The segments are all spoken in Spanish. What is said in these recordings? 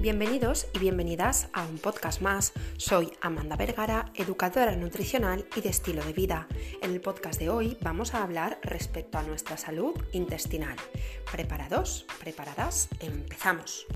Bienvenidos y bienvenidas a un podcast más. Soy Amanda Vergara, educadora nutricional y de estilo de vida. En el podcast de hoy vamos a hablar respecto a nuestra salud intestinal. ¿Preparados? ¿Preparadas? Empezamos.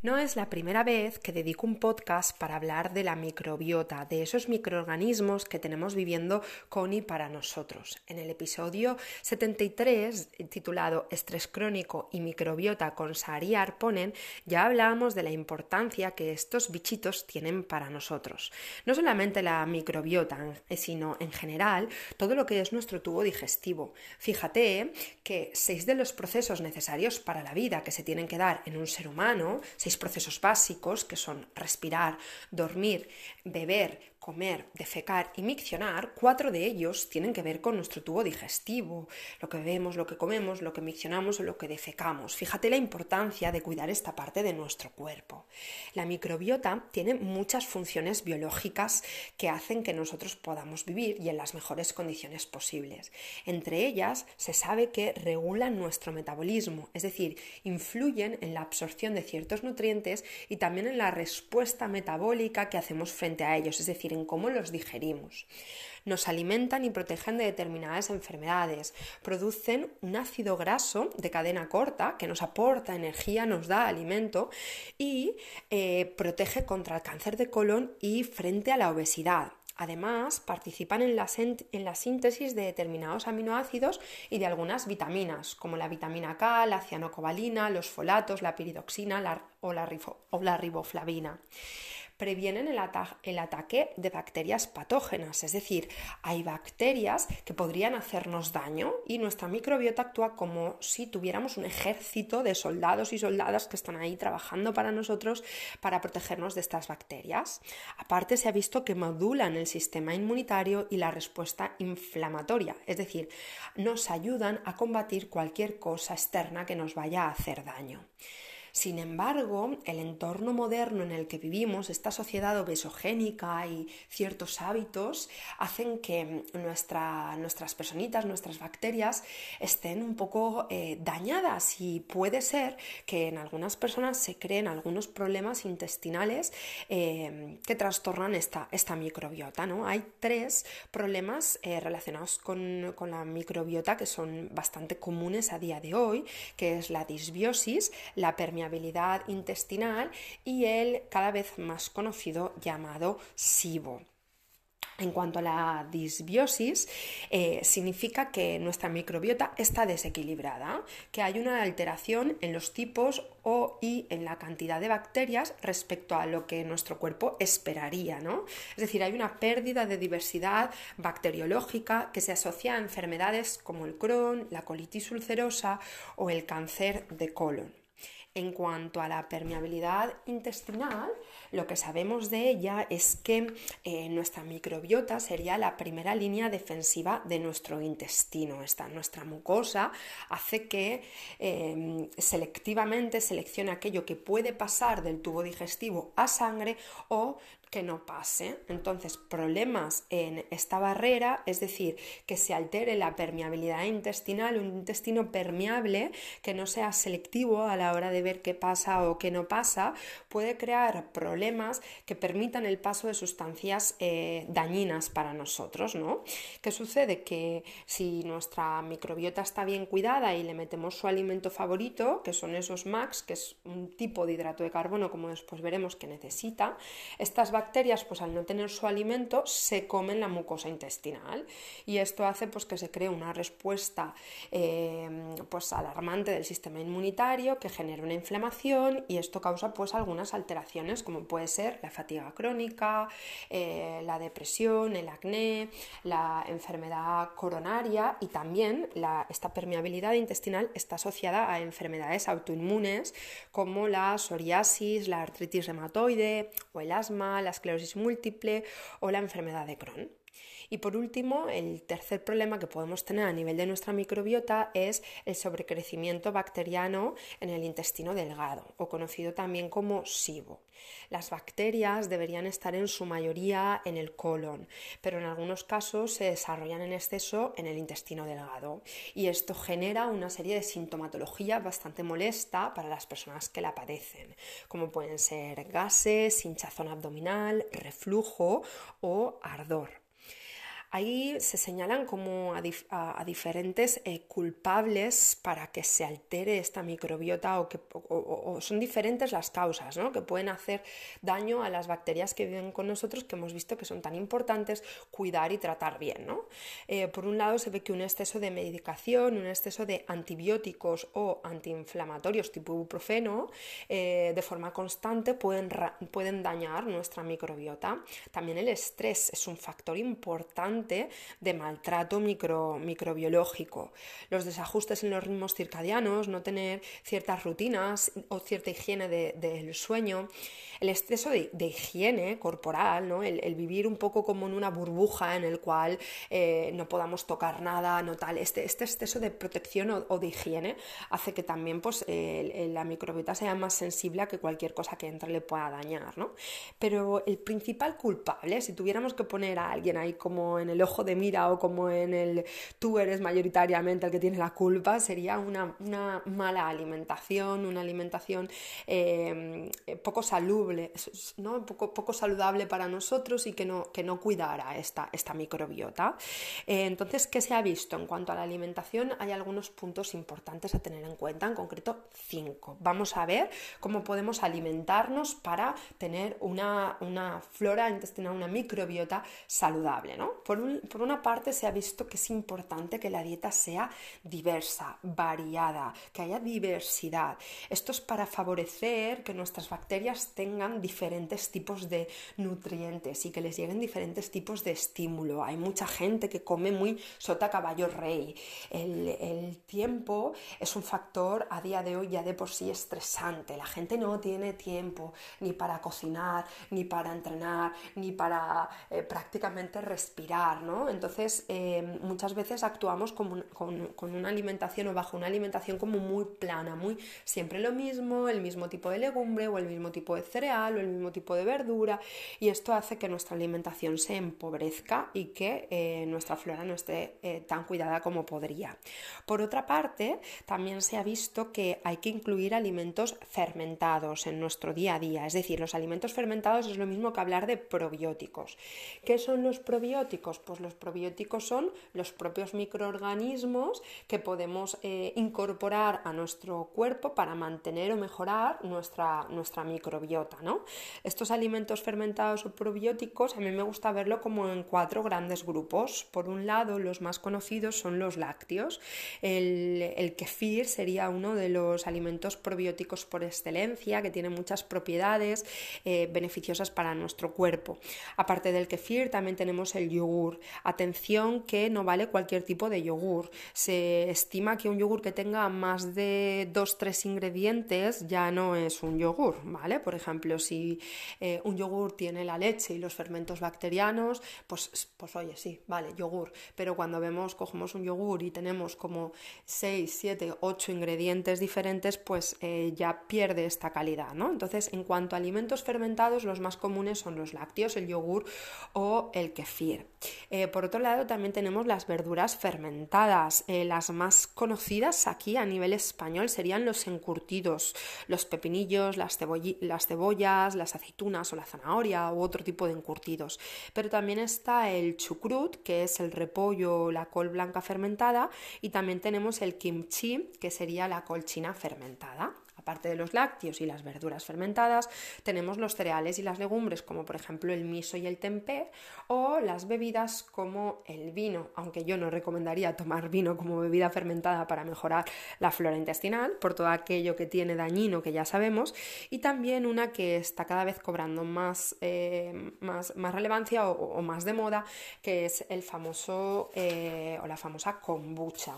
No es la primera vez que dedico un podcast para hablar de la microbiota, de esos microorganismos que tenemos viviendo con y para nosotros. En el episodio 73, titulado Estrés crónico y microbiota con Sari Arponen, ya hablábamos de la importancia que estos bichitos tienen para nosotros. No solamente la microbiota, sino en general todo lo que es nuestro tubo digestivo. Fíjate que seis de los procesos necesarios para la vida que se tienen que dar en un ser humano, procesos básicos que son respirar, dormir, beber, comer, defecar y miccionar, cuatro de ellos tienen que ver con nuestro tubo digestivo, lo que bebemos, lo que comemos, lo que miccionamos o lo que defecamos. Fíjate la importancia de cuidar esta parte de nuestro cuerpo. La microbiota tiene muchas funciones biológicas que hacen que nosotros podamos vivir y en las mejores condiciones posibles. Entre ellas se sabe que regulan nuestro metabolismo, es decir, influyen en la absorción de ciertos nutrientes y también en la respuesta metabólica que hacemos frente a ellos, es decir, cómo los digerimos. Nos alimentan y protegen de determinadas enfermedades. Producen un ácido graso de cadena corta que nos aporta energía, nos da alimento y eh, protege contra el cáncer de colon y frente a la obesidad. Además, participan en la, síntesis de determinados aminoácidos y de algunas vitaminas, como la vitamina K, la cianocobalina, los folatos, la piridoxina o la riboflavina previenen el, ataque de bacterias patógenas, es decir, hay bacterias que podrían hacernos daño y nuestra microbiota actúa como si tuviéramos un ejército de soldados y soldadas que están ahí trabajando para nosotros para protegernos de estas bacterias. Aparte, se ha visto que modulan el sistema inmunitario y la respuesta inflamatoria, es decir, nos ayudan a combatir cualquier cosa externa que nos vaya a hacer daño. Sin embargo, el entorno moderno en el que vivimos, esta sociedad obesogénica y ciertos hábitos hacen que nuestras personitas, nuestras bacterias estén un poco eh, dañadas y puede ser que en algunas personas se creen algunos problemas intestinales eh, que trastornan esta, microbiota. ¿no? Hay tres problemas eh, relacionados con, con la microbiota que son bastante comunes a día de hoy, que es la disbiosis, la permeabilidad intestinal y el cada vez más conocido llamado SIBO. En cuanto a la disbiosis, eh, significa que nuestra microbiota está desequilibrada, que hay una alteración en los tipos o y en la cantidad de bacterias respecto a lo que nuestro cuerpo esperaría, ¿no? Es decir, hay una pérdida de diversidad bacteriológica que se asocia a enfermedades como el Crohn, la colitis ulcerosa o el cáncer de colon. En cuanto a la permeabilidad intestinal, lo que sabemos de ella es que eh, nuestra microbiota sería la primera línea defensiva de nuestro intestino. Esta, nuestra mucosa hace que em, selectivamente seleccione aquello que puede pasar del tubo digestivo a sangre o que no pase. Entonces, problemas en esta barrera, es decir, que se altere la permeabilidad intestinal, un intestino permeable que no sea selectivo a la hora de qué pasa o qué no pasa, puede crear problemas que permitan el paso de sustancias eh, dañinas para nosotros, ¿no? ¿Qué sucede? Que si nuestra microbiota está bien cuidada y le metemos su alimento favorito, que son esos MAX, que es un tipo de hidrato de carbono, como después veremos que necesita, estas bacterias, pues al no tener su alimento, se comen la mucosa intestinal y esto hace pues que se cree una respuesta eh, pues alarmante del sistema inmunitario que genera una inflamación y esto causa pues algunas alteraciones como puede ser la fatiga crónica, eh, la depresión, el acné, la enfermedad coronaria y también esta permeabilidad intestinal está asociada a enfermedades autoinmunes como la psoriasis, la artritis reumatoide o el asma, la esclerosis múltiple o la enfermedad de Crohn. Y por último, el tercer problema que podemos tener a nivel de nuestra microbiota es el sobrecrecimiento bacteriano en el intestino delgado, o conocido también como SIBO. Las bacterias deberían estar en su mayoría en el colon, pero en algunos casos se desarrollan en exceso en el intestino delgado. Y esto genera una serie de sintomatología bastante molesta para las personas que la padecen, como pueden ser gases, hinchazón abdominal, reflujo o ardor. Ahí se señalan como a, diferentes eh, culpables para que se altere esta microbiota o, que, son diferentes las causas ¿no? que pueden hacer daño a las bacterias que viven con nosotros que hemos visto que son tan importantes cuidar y tratar bien. ¿no? Eh, por un lado se ve que un exceso de medicación, un exceso de antibióticos o antiinflamatorios tipo ibuprofeno eh, de forma constante pueden, pueden dañar nuestra microbiota. También el estrés es un factor importante de maltrato microbiológico. Los desajustes en los ritmos circadianos, no tener ciertas rutinas o cierta higiene del sueño, el exceso de, higiene corporal, ¿no? el, vivir un poco como en una burbuja en el cual eh, no podamos tocar nada, no tal. Este, este exceso de protección o, de higiene hace que también pues, la microbiota sea más sensible a que cualquier cosa que entre le pueda dañar. ¿no? Pero el principal culpable, si tuviéramos que poner a alguien ahí como en el ojo de mira o como en el tú eres mayoritariamente el que tiene la culpa, sería una, mala alimentación, una alimentación eh, poco salubre, ¿no? poco, poco saludable para nosotros y que no, que no cuidara esta, esta microbiota. Eh, entonces, ¿qué se ha visto? En cuanto a la alimentación, hay algunos puntos importantes a tener en cuenta, en concreto cinco. Vamos a ver cómo podemos alimentarnos para tener una, una flora intestinal, una microbiota saludable. ¿no? Una parte se ha visto que es importante que la dieta sea diversa, variada, que haya diversidad. Esto es para favorecer que nuestras bacterias tengan diferentes tipos de nutrientes y que les lleguen diferentes tipos de estímulo. Hay mucha gente que come muy sota caballo rey. El, el tiempo es un factor a día de hoy ya de por sí estresante. La gente no tiene tiempo ni para cocinar, ni para entrenar, ni para eh, prácticamente respirar entonces, eh, muchas veces actuamos con, una alimentación o bajo una alimentación como muy plana, muy siempre lo mismo, el mismo tipo de legumbre o el mismo tipo de cereal o el mismo tipo de verdura y esto hace que nuestra alimentación se empobrezca y que eh, nuestra flora no esté eh, tan cuidada como podría. Por otra parte, también se ha visto que hay que incluir alimentos fermentados en nuestro día a día, es decir, los alimentos fermentados es lo mismo que hablar de probióticos. ¿Qué son los probióticos? Pues los probióticos son los propios microorganismos que podemos eh, incorporar a nuestro cuerpo para mantener o mejorar nuestra, nuestra microbiota. ¿no? Estos alimentos fermentados o probióticos a mí me gusta verlo como en cuatro grandes grupos. Por un lado, los más conocidos son los lácteos. El, el kefir sería uno de los alimentos probióticos por excelencia que tiene muchas propiedades eh, beneficiosas para nuestro cuerpo. Aparte del kefir, también tenemos el yogur Atención que no vale cualquier tipo de yogur. Se estima que un yogur que tenga más de 2-3 ingredientes ya no es un yogur, ¿vale? Por ejemplo, si eh, un yogur tiene la leche y los fermentos bacterianos, pues, pues oye, sí, vale, yogur. Pero cuando vemos, cogemos un yogur y tenemos como 6, 7, 8 ingredientes diferentes, pues eh, ya pierde esta calidad, ¿no? Entonces, en cuanto a alimentos fermentados, los más comunes son los lácteos, el yogur o el kefir. Eh, por otro lado, también tenemos las verduras fermentadas. Eh, las más conocidas aquí a nivel español serían los encurtidos, los pepinillos, las, las cebollas, las aceitunas o la zanahoria u otro tipo de encurtidos. Pero también está el chucrut, que es el repollo, la col blanca fermentada, y también tenemos el kimchi, que sería la col china fermentada. Aparte de los lácteos y las verduras fermentadas, tenemos los cereales y las legumbres, como por ejemplo el miso y el tempeh, o las bebidas como el vino, aunque yo no recomendaría tomar vino como bebida fermentada para mejorar la flora intestinal, por todo aquello que tiene dañino que ya sabemos, y también una que está cada vez cobrando más, eh, más, relevancia o, más de moda, que es el famoso eh, o la famosa kombucha.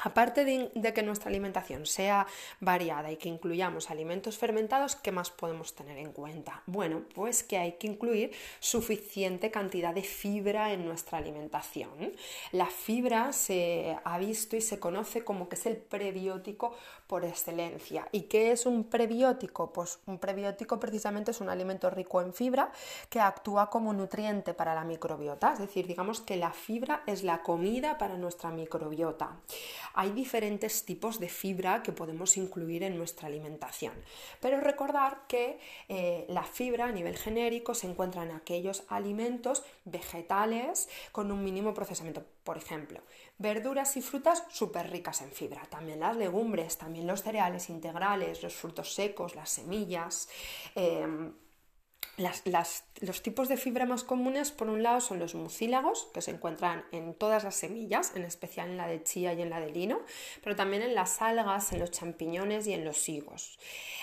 Aparte de, que nuestra alimentación sea variada y que incluyamos alimentos fermentados, ¿qué más podemos tener en cuenta? Bueno, pues que hay que incluir suficiente cantidad de fibra en nuestra alimentación. La fibra se ha visto y se conoce como que es el prebiótico por excelencia. ¿Y qué es un prebiótico? Pues un prebiótico precisamente es un alimento rico en fibra que actúa como nutriente para la microbiota, es decir, digamos que la fibra es la comida para nuestra microbiota hay diferentes tipos de fibra que podemos incluir en nuestra alimentación. Pero recordar que eh, la fibra a nivel genérico se encuentra en aquellos alimentos vegetales con un mínimo procesamiento. Por ejemplo, verduras y frutas súper ricas en fibra. También las legumbres, también los cereales integrales, los frutos secos, las semillas. Los tipos de fibra más comunes, por un lado, son los mucílagos, que se encuentran en todas las semillas, en especial en la de chía y en la de lino, pero también en las algas, en los champiñones y en los higos.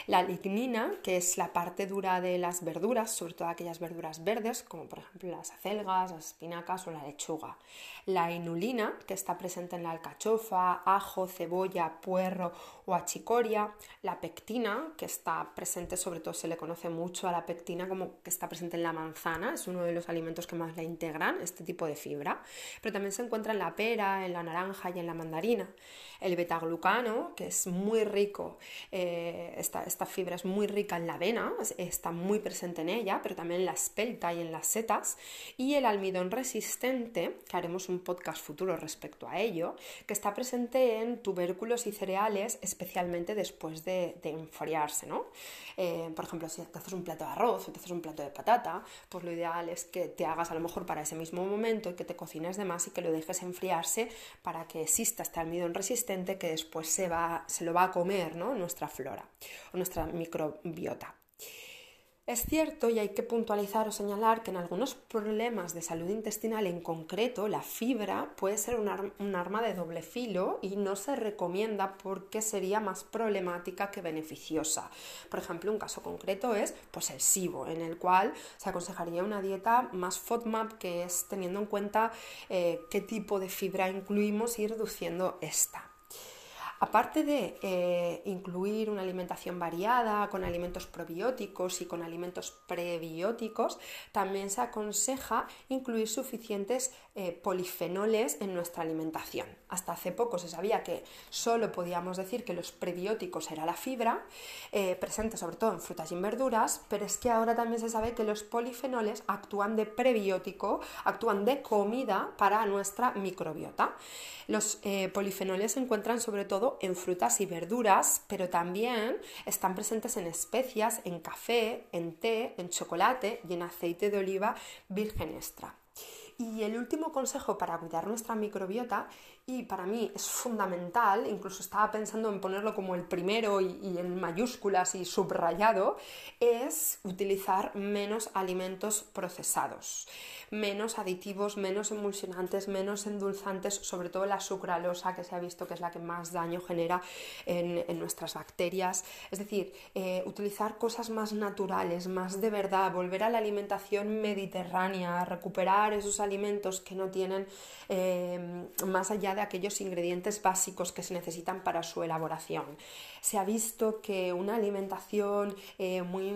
La lignina, que es la parte dura de las verduras, sobre todo aquellas verduras verdes, como por ejemplo las acelgas, las espinacas o la lechuga. La inulina, que está presente en la alcachofa, ajo, cebolla, puerro o achicoria. La pectina, que está presente, sobre todo se le conoce mucho a la pectina como que está presente en la manzana, es uno de los alimentos que más la integran, este tipo de fibra. Pero también se encuentra en la pera, en la naranja y en la mandarina. El betaglucano, que es muy rico, eh, esta, esta, fibra es muy rica en la avena, está muy presente en ella, pero también en la espelta y en las setas. Y el almidón resistente, que haremos un podcast futuro respecto a ello, que está presente en tubérculos y cereales, especialmente después de, enfriarse. ¿no? Eh, por ejemplo, si te haces un plato de arroz o te haces un plato de patata, pues lo ideal es que te hagas a lo mejor para ese mismo momento y que te cocines de más y que lo dejes enfriarse para que exista este almidón resistente que después se, va, se lo va a comer ¿no? nuestra flora o nuestra microbiota. Es cierto y hay que puntualizar o señalar que en algunos problemas de salud intestinal en concreto la fibra puede ser un, arma de doble filo y no se recomienda porque sería más problemática que beneficiosa. Por ejemplo, un caso concreto es pues, el SIBO, en el cual se aconsejaría una dieta más FODMAP que es teniendo en cuenta eh, qué tipo de fibra incluimos y reduciendo esta. Aparte de eh, incluir una alimentación variada con alimentos probióticos y con alimentos prebióticos, también se aconseja incluir suficientes eh, polifenoles en nuestra alimentación. Hasta hace poco se sabía que solo podíamos decir que los prebióticos era la fibra, eh, presente sobre todo en frutas y en verduras, pero es que ahora también se sabe que los polifenoles actúan de prebiótico, actúan de comida para nuestra microbiota. Los polifenoles se encuentran sobre todo en frutas y verduras, pero también están presentes en especias, en café, en té, en chocolate y en aceite de oliva virgen extra. Y el último consejo para cuidar nuestra microbiota y para mí es fundamental, incluso estaba pensando en ponerlo como el primero y, en mayúsculas y subrayado, es utilizar menos alimentos procesados, menos aditivos, menos emulsionantes, menos endulzantes, sobre todo la sucralosa que se ha visto que es la que más daño genera en, nuestras bacterias. Es decir, eh, utilizar cosas más naturales, más de verdad, volver a la alimentación mediterránea, recuperar esos alimentos que no tienen eh, más allá de aquellos ingredientes básicos que se necesitan para su elaboración. Se ha visto que una alimentación eh, muy,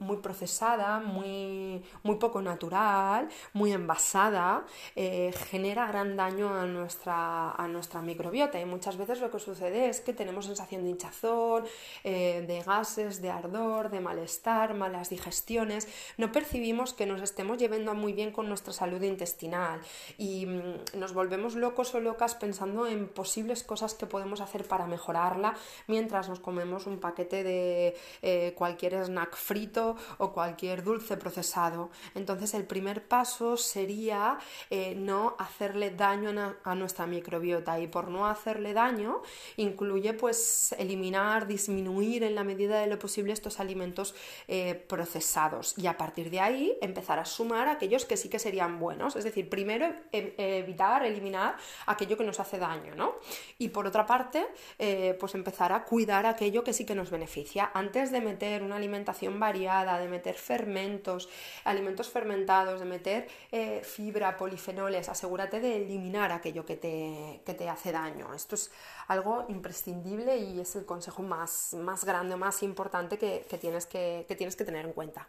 muy procesada, muy, muy poco natural, muy envasada, eh, genera gran daño a nuestra, a nuestra microbiota. Y muchas veces lo que sucede es que tenemos sensación de hinchazón, eh, de gases, de ardor, de malestar, malas digestiones, no percibimos que nos estemos llevando muy bien con nuestra salud intestinal. Y mm, nos volvemos locos o locas pensando en posibles cosas que podemos hacer para mejorarla mientras nos comemos un paquete de eh, cualquier snack frito o cualquier dulce procesado. Entonces el primer paso sería eh, no hacerle daño a, nuestra microbiota y por no hacerle daño incluye pues eliminar, disminuir en la medida de lo posible estos alimentos eh, procesados y a partir de ahí empezar a sumar aquellos que sí que serían buenos. Es decir, primero e, evitar, eliminar aquello que nos hace daño, ¿no? Y por otra parte, eh, pues empezar a cuidar aquello que sí que nos beneficia. Antes de meter una alimentación variada, de meter fermentos, alimentos fermentados, de meter eh, fibra, polifenoles, asegúrate de eliminar aquello que te, que te hace daño. Esto es algo imprescindible y es el consejo más, más grande, más importante que, tienes que, que tienes que tener en cuenta.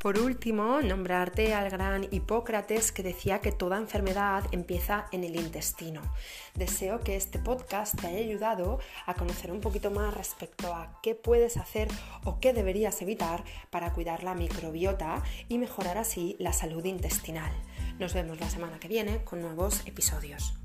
Por último, nombrarte al gran Hipócrates que decía que toda enfermedad empieza en el intestino. Deseo que este podcast te haya ayudado a conocer un poquito más respecto a qué puedes hacer o qué deberías evitar para cuidar la microbiota y mejorar así la salud intestinal. Nos vemos la semana que viene con nuevos episodios.